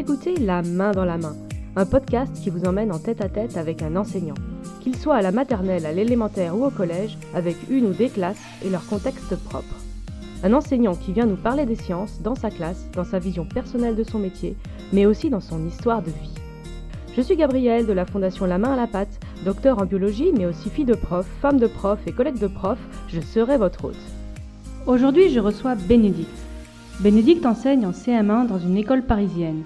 écoutez La main dans la main, un podcast qui vous emmène en tête à tête avec un enseignant. Qu'il soit à la maternelle, à l'élémentaire ou au collège, avec une ou des classes et leur contexte propre. Un enseignant qui vient nous parler des sciences dans sa classe, dans sa vision personnelle de son métier, mais aussi dans son histoire de vie. Je suis Gabrielle de la Fondation La Main à la Pâte, docteur en biologie, mais aussi fille de prof, femme de prof et collègue de prof, je serai votre hôte. Aujourd'hui, je reçois Bénédicte. Bénédicte enseigne en CM1 dans une école parisienne.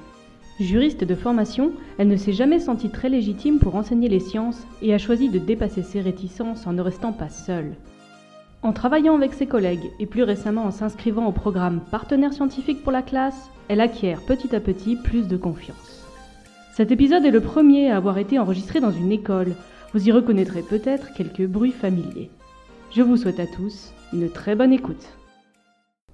Juriste de formation, elle ne s'est jamais sentie très légitime pour enseigner les sciences et a choisi de dépasser ses réticences en ne restant pas seule. En travaillant avec ses collègues et plus récemment en s'inscrivant au programme Partenaire scientifique pour la classe, elle acquiert petit à petit plus de confiance. Cet épisode est le premier à avoir été enregistré dans une école. Vous y reconnaîtrez peut-être quelques bruits familiers. Je vous souhaite à tous une très bonne écoute.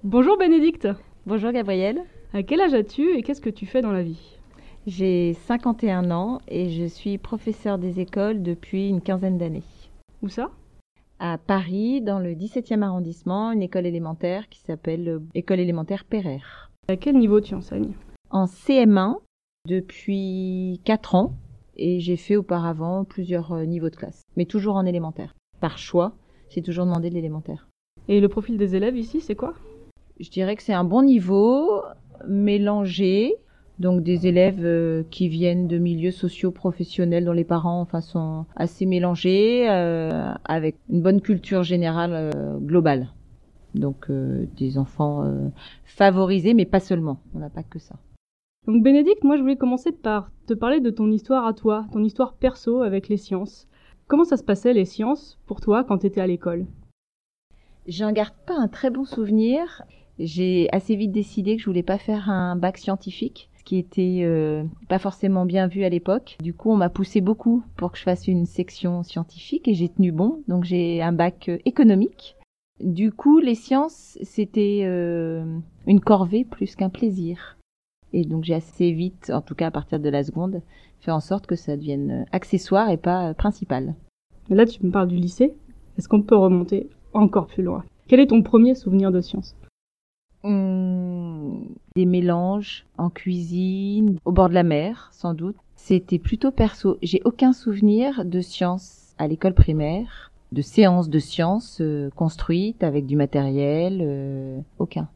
Bonjour Bénédicte Bonjour Gabrielle. À quel âge as-tu et qu'est-ce que tu fais dans la vie? J'ai 51 ans et je suis professeur des écoles depuis une quinzaine d'années. Où ça? À Paris, dans le 17e arrondissement, une école élémentaire qui s'appelle École élémentaire Pereire. À quel niveau tu enseignes? En CM1 depuis 4 ans et j'ai fait auparavant plusieurs euh, niveaux de classe, mais toujours en élémentaire. Par choix, j'ai toujours demandé de l'élémentaire. Et le profil des élèves ici, c'est quoi? Je dirais que c'est un bon niveau, mélangé. Donc des élèves euh, qui viennent de milieux sociaux professionnels dont les parents enfin, sont assez mélangés, euh, avec une bonne culture générale euh, globale. Donc des enfants favorisés, mais pas seulement. On n'a pas que ça. Donc Bénédicte, moi je voulais commencer par te parler de ton histoire à toi, ton histoire perso avec les sciences. Comment ça se passait les sciences pour toi quand tu étais à l'école? J'en garde pas un très bon souvenir j'ai assez vite décidé que je voulais pas faire un bac scientifique ce qui était euh, pas forcément bien vu à l'époque. Du coup, on m'a poussé beaucoup pour que je fasse une section scientifique et j'ai tenu bon. Donc j'ai un bac euh, économique. Du coup, les sciences, c'était euh, une corvée plus qu'un plaisir. Et donc j'ai assez vite, en tout cas à partir de la seconde, fait en sorte que ça devienne accessoire et pas principal. Là, tu me parles du lycée. Est-ce qu'on peut remonter encore plus loin? Quel est ton premier souvenir de sciences? Hum, des mélanges en cuisine, au bord de la mer, sans doute. C'était plutôt perso. J'ai aucun souvenir de sciences à l'école primaire, de séances de sciences euh, construites avec du matériel, euh, aucun.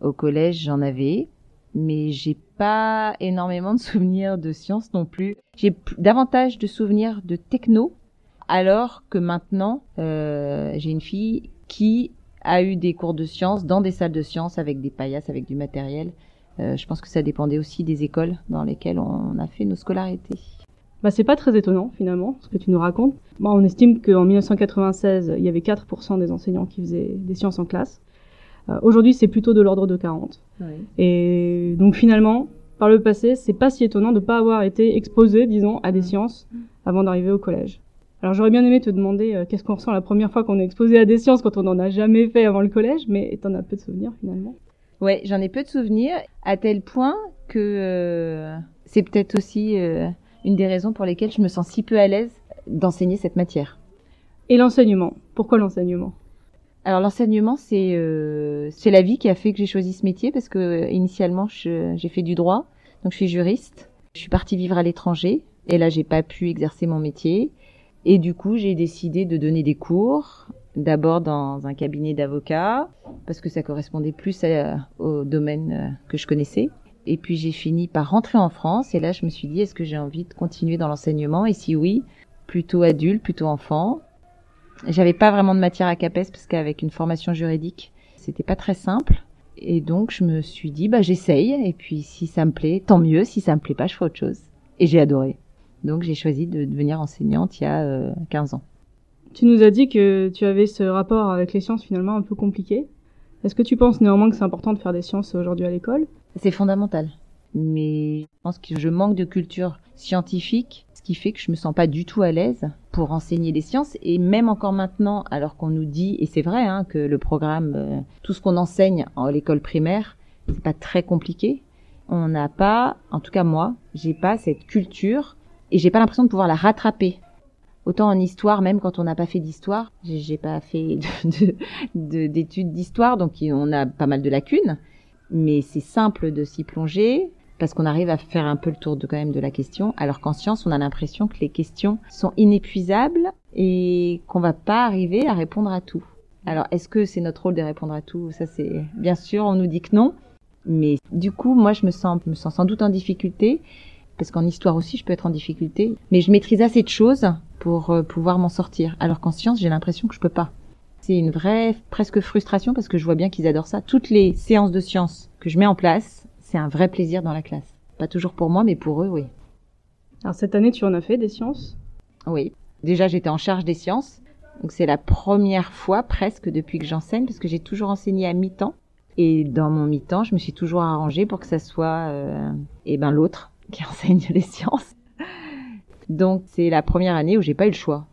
Au collège, j'en avais, mais j'ai pas énormément de souvenirs de sciences non plus. J'ai davantage de souvenirs de techno, alors que maintenant, euh, j'ai une fille qui a eu des cours de sciences dans des salles de sciences avec des paillasses, avec du matériel. Euh, je pense que ça dépendait aussi des écoles dans lesquelles on a fait nos scolarités. Bah, c'est pas très étonnant finalement ce que tu nous racontes. Bon, on estime qu'en 1996, il y avait 4% des enseignants qui faisaient des sciences en classe. Euh, Aujourd'hui, c'est plutôt de l'ordre de 40. Oui. Et donc finalement, par le passé, c'est pas si étonnant de pas avoir été exposé, disons, à des sciences avant d'arriver au collège. Alors j'aurais bien aimé te demander euh, qu'est-ce qu'on ressent la première fois qu'on est exposé à des sciences quand on n'en a jamais fait avant le collège, mais t'en as peu de souvenirs finalement. Ouais, j'en ai peu de souvenirs, à tel point que euh, c'est peut-être aussi euh, une des raisons pour lesquelles je me sens si peu à l'aise d'enseigner cette matière. Et l'enseignement? Pourquoi l'enseignement? Alors l'enseignement, c'est c'est la vie qui a fait que j'ai choisi ce métier parce que initialement j'ai fait du droit, donc je suis juriste. Je suis partie vivre à l'étranger et là j'ai pas pu exercer mon métier. Et du coup, j'ai décidé de donner des cours, d'abord dans un cabinet d'avocats, parce que ça correspondait plus au domaine euh, que je connaissais. Et puis j'ai fini par rentrer en France, et là je me suis dit, est-ce que j'ai envie de continuer dans l'enseignement? Et si oui, plutôt adulte, plutôt enfant. J'avais pas vraiment de matière à CAPES, parce qu'avec une formation juridique, c'était pas très simple. Et donc je me suis dit, bah j'essaye, et puis si ça me plaît, tant mieux, si ça me plaît pas, je ferai autre chose. Et j'ai adoré. Donc j'ai choisi de devenir enseignante il y a 15 euh, ans. Tu nous as dit que tu avais ce rapport avec les sciences finalement un peu compliqué. Est-ce que tu penses néanmoins que c'est important de faire des sciences aujourd'hui à l'école? C'est fondamental. Mais je pense que je manque de culture scientifique, ce qui fait que je me sens pas du tout à l'aise pour enseigner les sciences. Et même encore maintenant, alors qu'on nous dit, et c'est vrai, hein, que le programme, euh, tout ce qu'on enseigne en l'école primaire, c'est pas très compliqué. On n'a pas, en tout cas moi, j'ai pas cette culture et j'ai pas l'impression de pouvoir la rattraper. Autant en histoire, même quand on n'a pas fait d'histoire, j'ai pas fait d'études d'histoire, donc on a pas mal de lacunes, mais c'est simple de s'y plonger. parce qu'on arrive à faire un peu le tour de quand même de la question, alors qu'en science, on a l'impression que les questions sont inépuisables et qu'on va pas arriver à répondre à tout. Alors, est-ce que c'est notre rôle de répondre à tout? Ça, c'est bien sûr, on nous dit que non. Mais du coup, moi, je me sens, me sens sans doute en difficulté, parce qu'en histoire aussi, je peux être en difficulté. Mais je maîtrise assez de choses pour euh, pouvoir m'en sortir. Alors qu'en science, j'ai l'impression que je peux pas. C'est une vraie, presque frustration, parce que je vois bien qu'ils adorent ça. Toutes les séances de science que je mets en place, c'est un vrai plaisir dans la classe. Pas toujours pour moi, mais pour eux, oui. Alors cette année, tu en as fait des sciences? Oui. Déjà, j'étais en charge des sciences. Donc c'est la première fois presque depuis que j'enseigne, parce que j'ai toujours enseigné à mi-temps. Et dans mon mi-temps, je me suis toujours arrangée pour que ça soit euh, eh ben l'autre qui enseigne les sciences. Donc c'est la première année où j'ai pas eu le choix.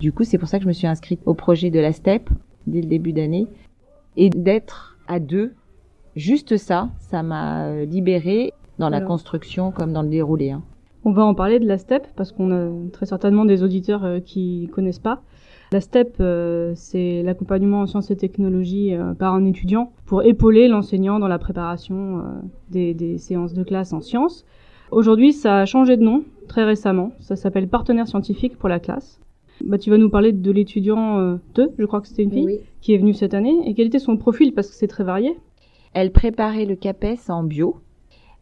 Du coup, c'est pour ça que je me suis inscrite au projet de la STEP dès le début d'année et d'être à deux. Juste ça, ça m'a libérée dans la Alors. construction comme dans le déroulé. Hein. On va en parler de la STEP parce qu'on a très certainement des auditeurs euh, qui connaissent pas. La STEP, euh, c'est l'accompagnement en sciences et technologies euh, par un étudiant pour épauler l'enseignant dans la préparation euh, des, des séances de classe en sciences. Aujourd'hui, ça a changé de nom très récemment. Ça s'appelle Partenaire scientifique pour la classe. Bah, tu vas nous parler de l'étudiant euh, 2, je crois que c'était une fille, qui est venue cette année. Et quel était son profil Parce que c'est très varié? Elle préparait le CAPES en bio.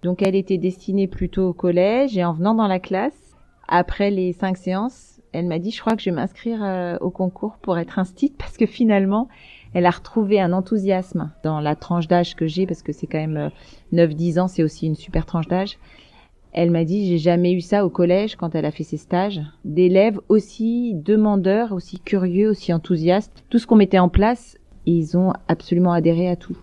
Donc elle était destinée plutôt au collège et en venant dans la classe, après les cinq séances, elle m'a dit je crois que je vais m'inscrire euh, au concours pour être instite parce que finalement elle a retrouvé un enthousiasme dans la tranche d'âge que j'ai parce que c'est quand même euh, 9-10 ans, c'est aussi une super tranche d'âge. Elle m'a dit j'ai jamais eu ça au collège quand elle a fait ses stages, d'élèves aussi demandeurs, aussi curieux, aussi enthousiastes. Tout ce qu'on mettait en place, ils ont absolument adhéré à tout.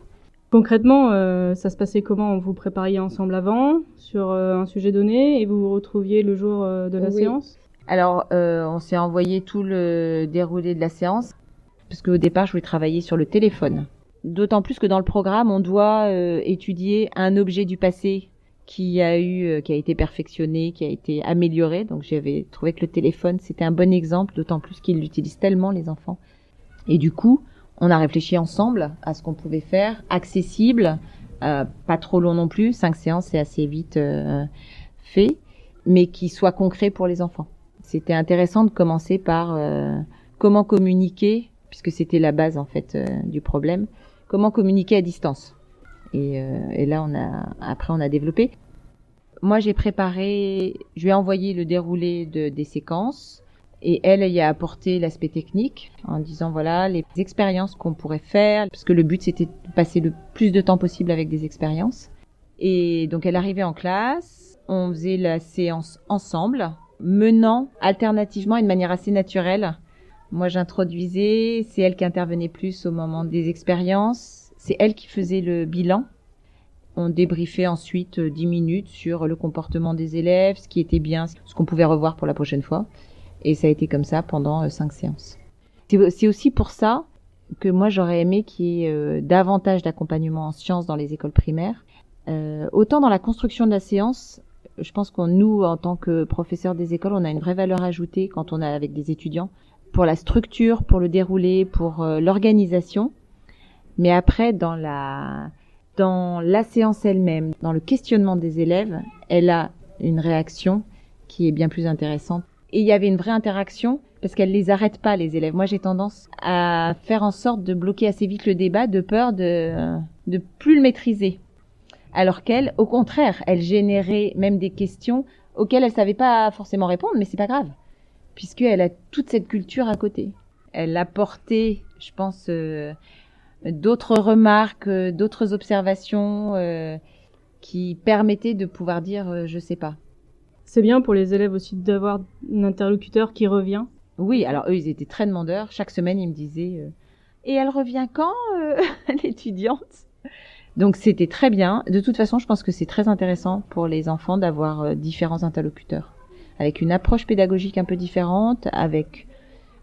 Concrètement, euh, ça se passait comment? Vous prépariez ensemble avant sur euh, un sujet donné et vous vous retrouviez le jour euh, de la Oui. séance? Alors, on s'est envoyé tout le déroulé de la séance, parce qu'au départ, je voulais travailler sur le téléphone. D'autant plus que dans le programme, on doit étudier un objet du passé qui a eu, euh, qui a été perfectionné, qui a été amélioré. Donc, j'avais trouvé que le téléphone, c'était un bon exemple, d'autant plus qu'ils l'utilisent tellement, les enfants. Et du coup, on a réfléchi ensemble à ce qu'on pouvait faire, accessible, euh, pas trop long non plus. Cinq séances, c'est assez vite euh, fait, mais qui soit concret pour les enfants. C'était intéressant de commencer par euh, comment communiquer, puisque c'était la base en fait euh, du problème. Comment communiquer à distance. Et, euh, et là, on a après on a développé. Moi, j'ai préparé, je lui ai envoyé le déroulé de, des séquences. Et elle, elle y a apporté l'aspect technique en disant voilà les expériences qu'on pourrait faire, parce que le but c'était de passer le plus de temps possible avec des expériences. Et donc elle arrivait en classe, on faisait la séance ensemble, menant alternativement et de manière assez naturelle. Moi j'introduisais, c'est elle qui intervenait plus au moment des expériences, c'est elle qui faisait le bilan. On débriefait ensuite euh, 10 minutes sur le comportement des élèves, ce qui était bien, ce qu'on pouvait revoir pour la prochaine fois. Et ça a été comme ça pendant euh, cinq séances. C'est aussi pour ça que moi j'aurais aimé qu'il y ait euh, davantage d'accompagnement en sciences dans les écoles primaires. Euh, autant dans la construction de la séance, je pense qu'on nous, en tant que professeurs des écoles, on a une vraie valeur ajoutée quand on est avec des étudiants pour la structure, pour le déroulé, pour euh, l'organisation. Mais après, dans la dans la séance elle-même, dans le questionnement des élèves, elle a une réaction qui est bien plus intéressante. Et il y avait une vraie interaction parce qu'elle les arrête pas les élèves. Moi, j'ai tendance à faire en sorte de bloquer assez vite le débat de peur de de plus le maîtriser. Alors qu'elle, au contraire, elle générait même des questions auxquelles elle savait pas forcément répondre, mais c'est pas grave puisqu'elle a toute cette culture à côté. Elle apportait, je pense, euh, d'autres remarques, euh, d'autres observations euh, qui permettaient de pouvoir dire euh, je sais pas. C'est bien pour les élèves aussi d'avoir un interlocuteur qui revient. Oui, alors eux ils étaient très demandeurs. Chaque semaine ils me disaient euh, et elle revient quand euh, l'étudiante? Donc c'était très bien. De toute façon, je pense que c'est très intéressant pour les enfants d'avoir euh, différents interlocuteurs avec une approche pédagogique un peu différente, avec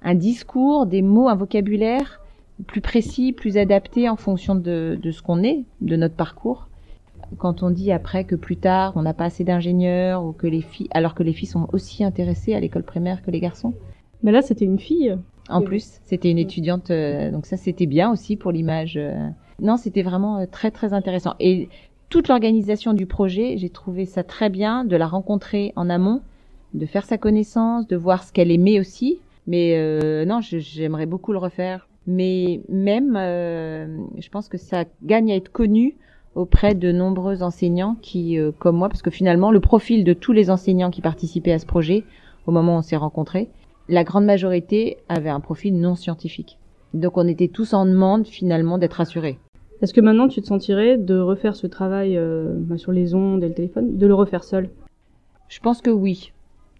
un discours, des mots, un vocabulaire plus précis, plus adapté en fonction de, de ce qu'on est, de notre parcours. Quand on dit après que plus tard on n'a pas assez d'ingénieurs ou que les filles, alors que les filles sont aussi intéressées à l'école primaire que les garçons. Mais là, c'était une fille. En plus, c'était une étudiante, euh, donc ça c'était bien aussi pour l'image. euh. Non, c'était vraiment euh, très très intéressant. Et toute l'organisation du projet, j'ai trouvé ça très bien de la rencontrer en amont, de faire sa connaissance, de voir ce qu'elle aimait aussi. Mais euh, non, j'aimerais beaucoup le refaire. Mais même, euh, je pense que ça gagne à être connu auprès de nombreux enseignants qui, euh, comme moi, parce que finalement, le profil de tous les enseignants qui participaient à ce projet, au moment où on s'est rencontrés, la grande majorité avait un profil non scientifique. Donc on était tous en demande finalement d'être assurés. Est-ce que maintenant tu te sentirais de refaire ce travail euh, bah, sur les ondes et le téléphone, de le refaire seul? Je pense que oui.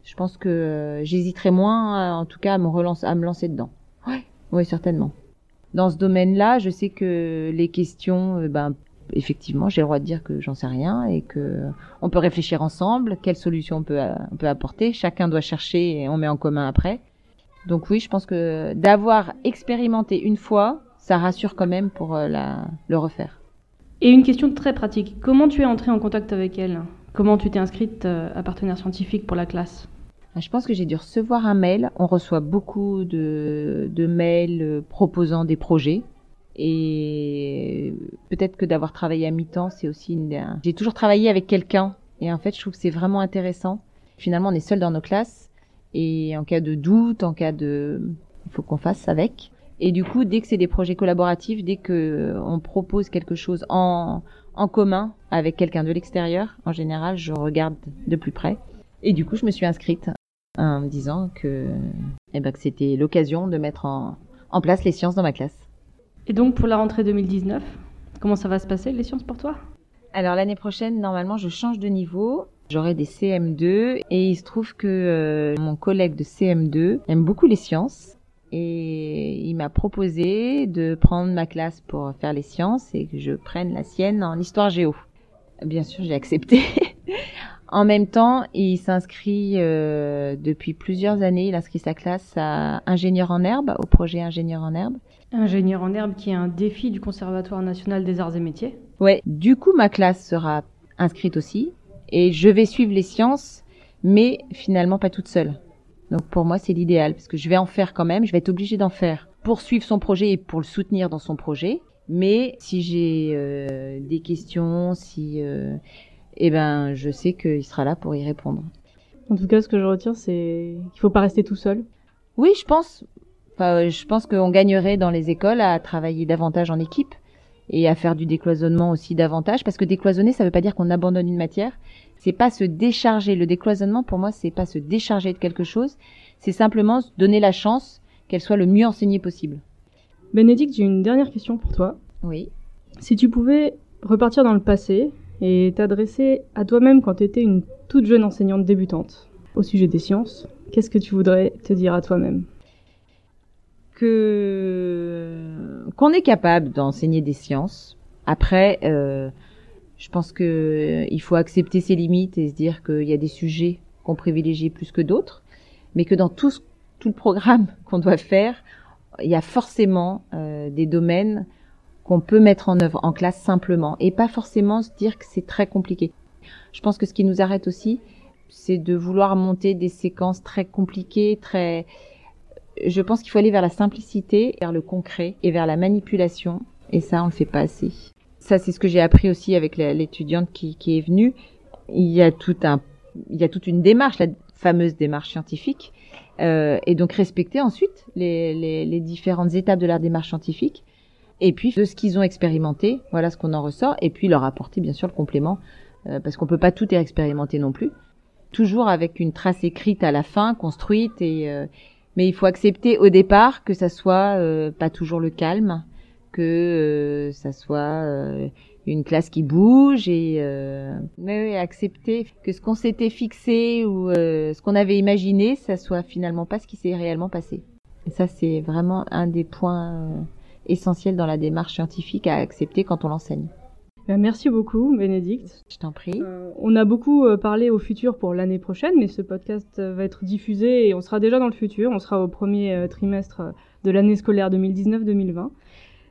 Je pense que euh, j'hésiterais moins, en tout cas, à me, relancer, à me lancer dedans. Oui, oui, certainement. Dans ce domaine-là, je sais que les questions, euh, ben, effectivement, j'ai le droit de dire que j'en sais rien et que on peut réfléchir ensemble, quelle solution on peut, on peut apporter. Chacun doit chercher et on met en commun après. Donc oui, je pense que d'avoir expérimenté une fois, ça rassure quand même pour euh, la, le refaire. Et une question très pratique. Comment tu es entrée en contact avec elle? Comment tu t'es inscrite euh, à partenaire scientifique pour la classe? Je pense que j'ai dû recevoir un mail. On reçoit beaucoup de, de mails euh, proposant des projets. Et peut-être que d'avoir travaillé à mi-temps, c'est aussi une... J'ai toujours travaillé avec quelqu'un. Et en fait, je trouve que c'est vraiment intéressant. Finalement, on est seul dans nos classes. Et en cas de doute, en cas de... Il faut qu'on fasse avec. Et du coup, dès que c'est des projets collaboratifs, dès que euh, on propose quelque chose en, en commun avec quelqu'un de l'extérieur, en général, je regarde de plus près. Et du coup, je me suis inscrite en me disant que, eh ben, que c'était l'occasion de mettre en, en place les sciences dans ma classe. Et donc, pour la rentrée 2019, comment ça va se passer, les sciences pour toi? Alors, l'année prochaine, normalement, je change de niveau. J'aurai des CM2 et il se trouve que euh, mon collègue de CM2 aime beaucoup les sciences et il m'a proposé de prendre ma classe pour faire les sciences et que je prenne la sienne en histoire géo. Bien sûr, j'ai accepté. en même temps, il s'inscrit euh, depuis plusieurs années, il inscrit sa classe à ingénieur en herbe, au projet ingénieur en herbe. Ingénieur en herbe qui est un défi du Conservatoire national des arts et métiers. Ouais, du coup ma classe sera inscrite aussi et je vais suivre les sciences mais finalement pas toute seule. Donc pour moi, c'est l'idéal parce que je vais en faire quand même, je vais être obligée d'en faire pour suivre son projet et pour le soutenir dans son projet. Mais si j'ai euh, des questions, si euh, eh ben je sais qu'il sera là pour y répondre. En tout cas, ce que je retire, c'est qu'il faut pas rester tout seul. Oui, je pense. Enfin, je pense qu'on gagnerait dans les écoles à travailler davantage en équipe et à faire du décloisonnement aussi davantage parce que décloisonner, ça veut pas dire qu'on abandonne une matière, c'est pas se décharger. Le décloisonnement, pour moi, c'est pas se décharger de quelque chose. C'est simplement donner la chance qu'elle soit le mieux enseignée possible. Bénédicte, j'ai une dernière question pour toi. Oui. Si tu pouvais repartir dans le passé et t'adresser à toi-même quand tu étais une toute jeune enseignante débutante au sujet des sciences, qu'est-ce que tu voudrais te dire à toi-même? Que qu'on est capable d'enseigner des sciences. Après, euh, je pense que euh, il faut accepter ses limites et se dire qu'il y a des sujets qu'on privilégie plus que d'autres, mais que dans tout, le programme qu'on doit faire, il y a forcément euh, des domaines qu'on peut mettre en œuvre en classe simplement et pas forcément se dire que c'est très compliqué. Je pense que ce qui nous arrête aussi, c'est de vouloir monter des séquences très compliquées, très je pense qu'il faut aller vers la simplicité, vers le concret et vers la manipulation et ça on le fait pas assez ça c'est ce que j'ai appris aussi avec l'étudiante qui, qui, est venue. Il y a tout un, il y a toute une démarche, la fameuse démarche scientifique, euh, et donc respecter ensuite les, les, les, différentes étapes de la démarche scientifique, et puis de ce qu'ils ont expérimenté, voilà ce qu'on en ressort, et puis leur apporter bien sûr le complément, euh, parce qu'on peut pas tout expérimenter non plus, toujours avec une trace écrite à la fin, construite, et euh, mais il faut accepter au départ que ça soit euh, pas toujours le calme, que euh, ça soit euh, une classe qui bouge et euh, mais accepter que ce qu'on s'était fixé ou ce qu'on avait imaginé, ça soit finalement pas ce qui s'est réellement passé. Et ça, c'est vraiment un des points essentiels dans la démarche scientifique à accepter quand on l'enseigne. Ben, merci beaucoup, Bénédicte. Je t'en prie. on a beaucoup parlé au futur pour l'année prochaine, mais ce podcast va être diffusé et on sera déjà dans le futur. On sera au premier trimestre de l'année scolaire 2019-2020.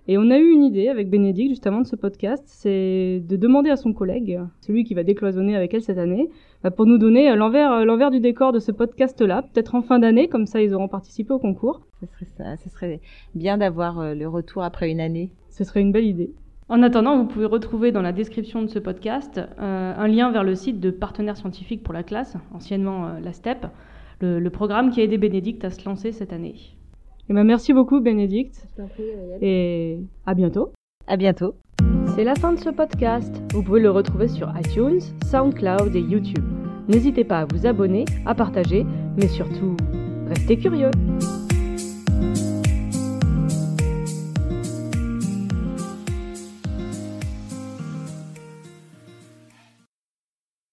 Et on a eu une idée avec Bénédicte juste avant de ce podcast, c'est de demander à son collègue, celui qui va décloisonner avec elle cette année, bah, pour nous donner euh, l'envers, euh, l'envers du décor de ce podcast-là, peut-être en fin d'année, comme ça ils auront participé au concours. Ce serait ça, ce serait bien d'avoir euh, le retour après une année. Ce serait une belle idée. En attendant, vous pouvez retrouver dans la description de ce podcast euh, un lien vers le site de Partenaires scientifiques pour la classe, anciennement euh, la STEP, le, le, programme qui a aidé Bénédicte à se lancer cette année. Et ben merci beaucoup Bénédicte. Et à bientôt. À bientôt. C'est la fin de ce podcast. Vous pouvez le retrouver sur iTunes, SoundCloud et YouTube. N'hésitez pas à vous abonner, à partager, mais surtout, restez curieux.